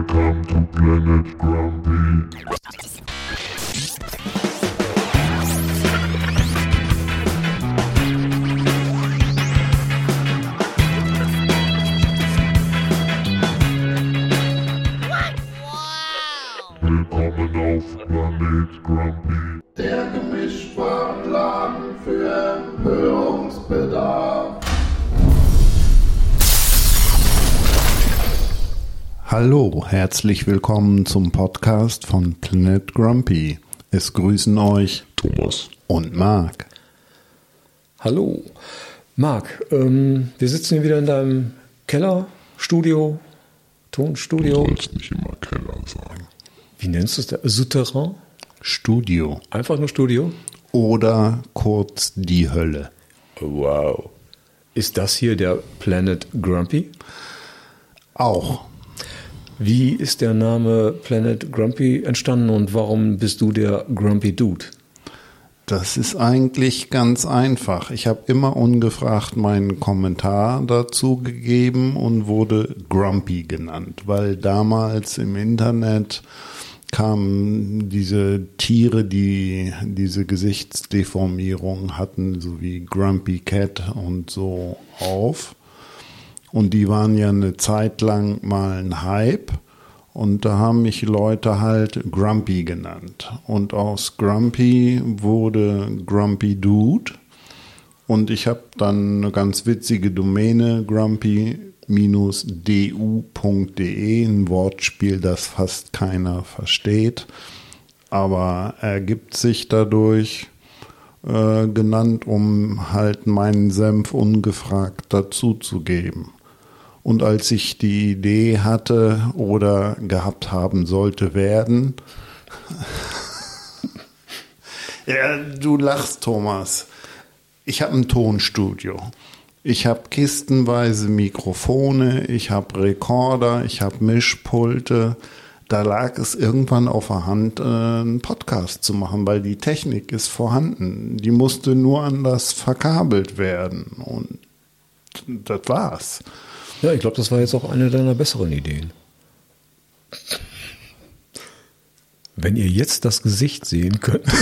Welcome to Planet Grumpy. Willkommen auf Planet Grumpy. Der Gemischtwarenladen für Empörungsbedarf. Hallo, herzlich willkommen zum Podcast von Planet Grumpy. Es grüßen euch Thomas. und Marc. Hallo. Marc, ähm, wir sitzen hier wieder in deinem Keller, Studio, Du Tonstudio. sollst nicht immer Keller sagen. Wie nennst du es? da? Souterrain? Studio Einfach nur Studio? oder kurz die Hölle. Wow. Ist das hier der Planet Grumpy? Auch Wie ist der Name Planet Grumpy entstanden und warum bist du der Grumpy Dude? Das ist eigentlich ganz einfach. Ich habe immer ungefragt meinen Kommentar dazu gegeben und wurde Grumpy genannt, weil damals im Internet kamen diese Tiere, die diese Gesichtsdeformierung hatten, so wie Grumpy Cat und so auf. Und die waren ja eine Zeit lang mal ein Hype. Und da haben mich Leute halt Grumpy genannt. Und aus Grumpy wurde Grumpy Dude. Und ich habe dann eine ganz witzige Domäne, grumpy-du.de, ein Wortspiel, das fast keiner versteht, aber ergibt sich dadurch äh, genannt, um halt meinen Senf ungefragt dazuzugeben. Und als ich die Idee hatte oder gehabt haben sollte werden, ja, du lachst, Thomas. Ich habe ein Tonstudio. Ich habe kistenweise Mikrofone, ich habe Rekorder, ich habe Mischpulte. Da lag es irgendwann auf der Hand, äh, einen Podcast zu machen, weil die Technik ist vorhanden. Die musste nur anders verkabelt werden. Und das war's. Ja, ich glaube, das war jetzt auch eine deiner besseren Ideen. Wenn ihr jetzt das Gesicht sehen könnt.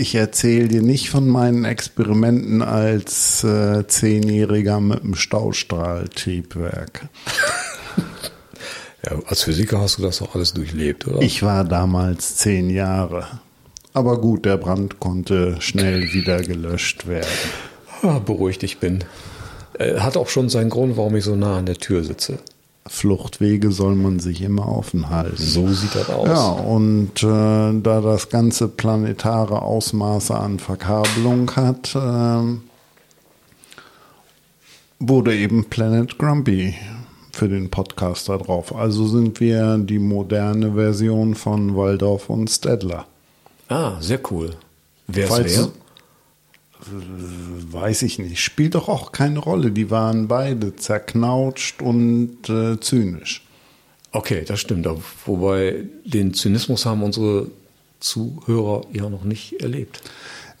Ich erzähle dir nicht von meinen Experimenten als äh, Zehnjähriger mit dem Staustrahltriebwerk. Ja, als Physiker hast du das doch alles durchlebt, oder? Ich war damals zehn Jahre. Aber gut, der Brand konnte schnell wieder gelöscht werden. Beruhigt ich bin. Äh, Hat auch schon seinen Grund, warum ich so nah an der Tür sitze. Fluchtwege soll man sich immer offen halten. So sieht das aus. Ja, und äh, da das ganze planetare Ausmaße an Verkabelung hat, ähm, wurde eben Planet Grumpy für den Podcast da drauf. Also sind wir die moderne Version von Waldorf und Stedler. Ah, sehr cool. Wer ist wer? Weiß ich nicht. Spielt doch auch keine Rolle. Die waren beide zerknautscht und äh, zynisch. Okay, das stimmt. Wobei den Zynismus haben unsere Zuhörer ja noch nicht erlebt.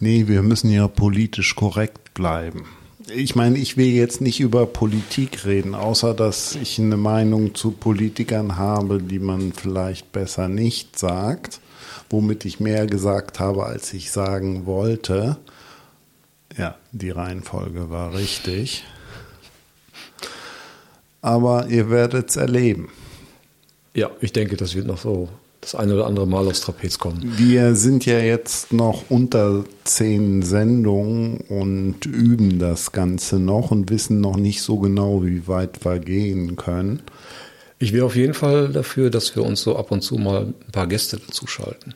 Nee, wir müssen ja politisch korrekt bleiben. Ich meine, ich will jetzt nicht über Politik reden, außer dass ich eine Meinung zu Politikern habe, die man vielleicht besser nicht sagt, womit ich mehr gesagt habe, als ich sagen wollte. Ja, die Reihenfolge war richtig. Aber ihr werdet es erleben. Ja, ich denke, das wird noch so das eine oder andere Mal aufs Trapez kommen. Wir sind ja jetzt noch unter zehn Sendungen und üben das Ganze noch und wissen noch nicht so genau, wie weit wir gehen können. Ich wäre auf jeden Fall dafür, dass wir uns so ab und zu mal ein paar Gäste dazu schalten.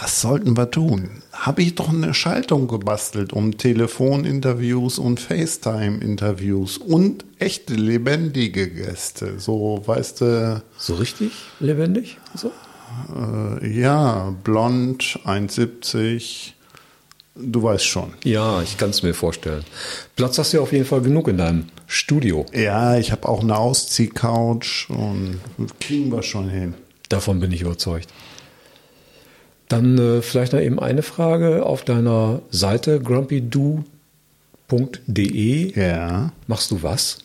Das sollten wir tun. Habe ich doch eine Schaltung gebastelt, um Telefoninterviews und FaceTime-Interviews und echte lebendige Gäste. So, weißt du, So richtig lebendig? So? äh, ja, blond, 1,70. Du weißt schon. Ja, ich kann es mir vorstellen. Platz hast du ja auf jeden Fall genug in deinem Studio. Ja, ich habe auch eine Ausziehcouch und kriegen wir schon hin. Davon bin ich überzeugt. Dann äh, vielleicht noch eben eine Frage. Auf deiner Seite grumpydo.de Ja. machst du was?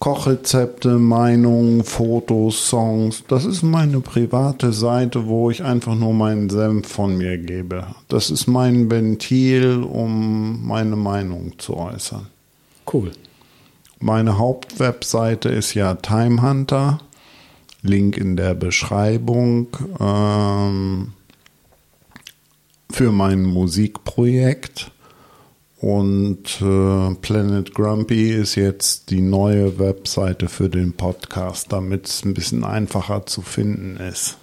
Kochrezepte, Meinungen, Fotos, Songs. Das ist meine private Seite, wo ich einfach nur meinen Senf von mir gebe. Das ist mein Ventil, um meine Meinung zu äußern. Cool. Meine Hauptwebseite ist ja Timehunter. Link in der Beschreibung. Ähm, für mein Musikprojekt. Und äh, Planet Grumpy ist jetzt die neue Webseite für den Podcast, damit es ein bisschen einfacher zu finden ist.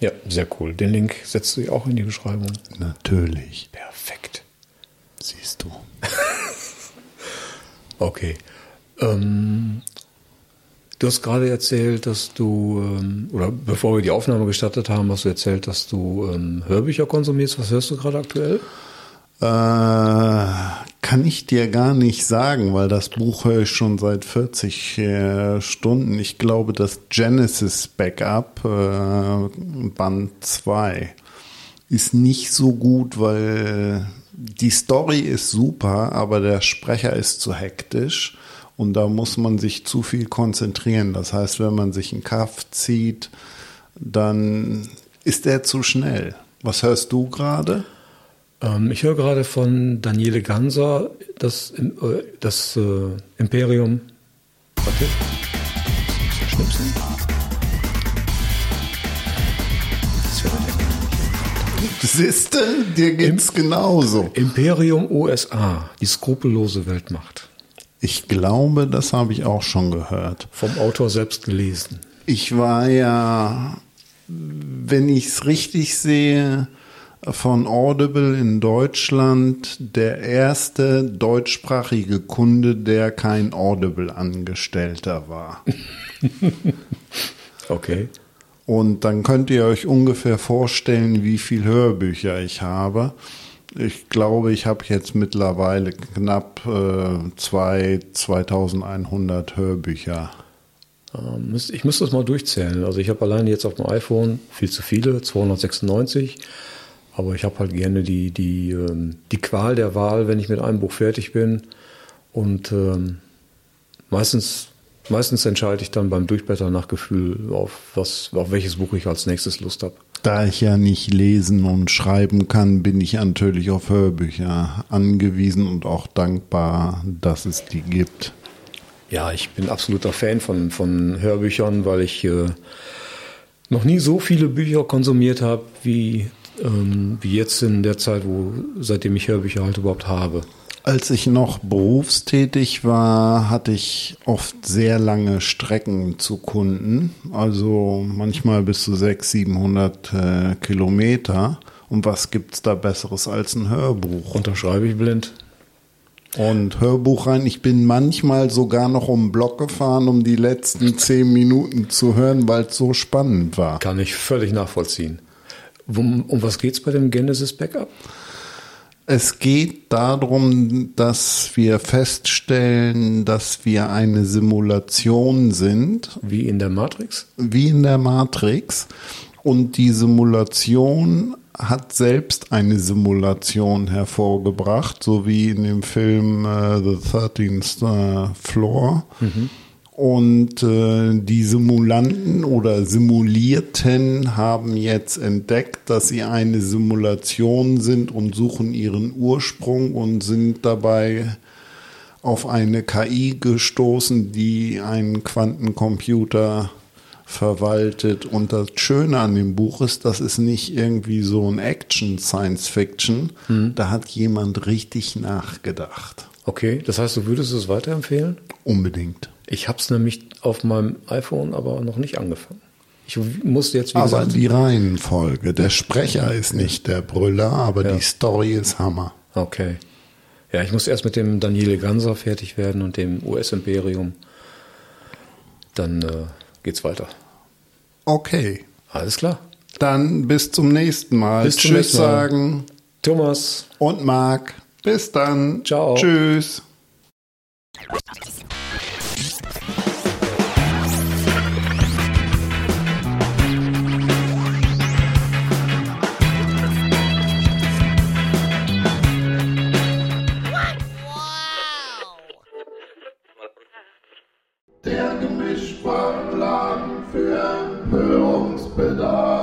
Ja, sehr cool. Den Link setzt du auch in die Beschreibung. Natürlich. Perfekt. Siehst du. Okay. Ähm, du hast gerade erzählt, dass du, ähm, oder bevor wir die Aufnahme gestartet haben, hast du erzählt, dass du ähm, Hörbücher konsumierst. Was hörst du gerade aktuell? Äh, kann ich dir gar nicht sagen, weil das Buch höre ich schon seit 40 äh, Stunden. Ich glaube, das Genesis Backup, äh, Band 2, ist nicht so gut, weil die Story ist super, aber der Sprecher ist zu hektisch und da muss man sich zu viel konzentrieren. Das heißt, wenn man sich einen Kaff zieht, dann ist er zu schnell. Was hörst du gerade? Ähm, ich höre gerade von Daniele Ganser das, äh, das äh, Imperium. Warte. Schnipsen. Siehste, dir geht's genauso. Imperium USA, die skrupellose Weltmacht. Ich glaube, das habe ich auch schon gehört. Vom Autor selbst gelesen. Ich war ja, wenn ich es richtig sehe, von Audible in Deutschland der erste deutschsprachige Kunde, der kein Audible-Angestellter war. Okay. Und dann könnt ihr euch ungefähr vorstellen, wie viel Hörbücher ich habe. Ich glaube, ich habe jetzt mittlerweile knapp äh, zwei, 2100 Hörbücher. Müsst- Ich müsste das mal durchzählen. Also ich habe alleine jetzt auf dem iPhone viel zu viele, 296. Aber ich habe halt gerne die, die, ähm, die Qual der Wahl, wenn ich mit einem Buch fertig bin. Und ähm, meistens, meistens entscheide ich dann beim Durchblättern nach Gefühl, auf, was, auf welches Buch ich als nächstes Lust habe. Da ich ja nicht lesen und schreiben kann, bin ich natürlich auf Hörbücher angewiesen und auch dankbar, dass es die gibt. Ja, ich bin absoluter Fan von, von Hörbüchern, weil ich äh, noch nie so viele Bücher konsumiert habe, wie, ähm, wie jetzt in der Zeit, wo seitdem ich Hörbücher halt überhaupt habe. Als ich noch berufstätig war, hatte ich oft sehr lange Strecken zu Kunden, also manchmal bis zu 600, 700 äh, Kilometer. Und was gibt's da Besseres als ein Hörbuch? Unterschreibe ich blind. Und Hörbuch rein. Ich bin manchmal sogar noch um den Block gefahren, um die letzten zehn Minuten zu hören, weil es so spannend war. Kann ich völlig nachvollziehen. Um, um was geht's bei dem Genesis Backup? Es geht darum, dass wir feststellen, dass wir eine Simulation sind, Wie in der Matrix? wie in der Matrix. Und die Simulation hat selbst eine Simulation hervorgebracht, so wie in dem Film äh, The 13th äh, Floor. Und äh, die Simulanten oder Simulierten haben jetzt entdeckt, dass sie eine Simulation sind und suchen ihren Ursprung und sind dabei auf eine KI gestoßen, die einen Quantencomputer verwaltet. Und das Schöne an dem Buch ist, das ist nicht irgendwie so ein Action-Science-Fiction. Da hat jemand richtig nachgedacht. Okay, das heißt, du würdest es weiterempfehlen? Unbedingt. Ich habe es nämlich auf meinem iPhone aber noch nicht angefangen. Ich musste jetzt, wie Aber gesagt, die Reihenfolge, der Sprecher ist nicht der Brüller, aber die Story ist Hammer. Okay. Ja, ich muss erst mit dem Daniele Ganser fertig werden und dem US-Imperium. Dann äh, geht's weiter. Okay, Alles klar. dann bis zum nächsten Mal. Bis zum Tschüss nächsten Mal. sagen Thomas, und Marc. Bis dann. Ciao. Tschüss. whispered.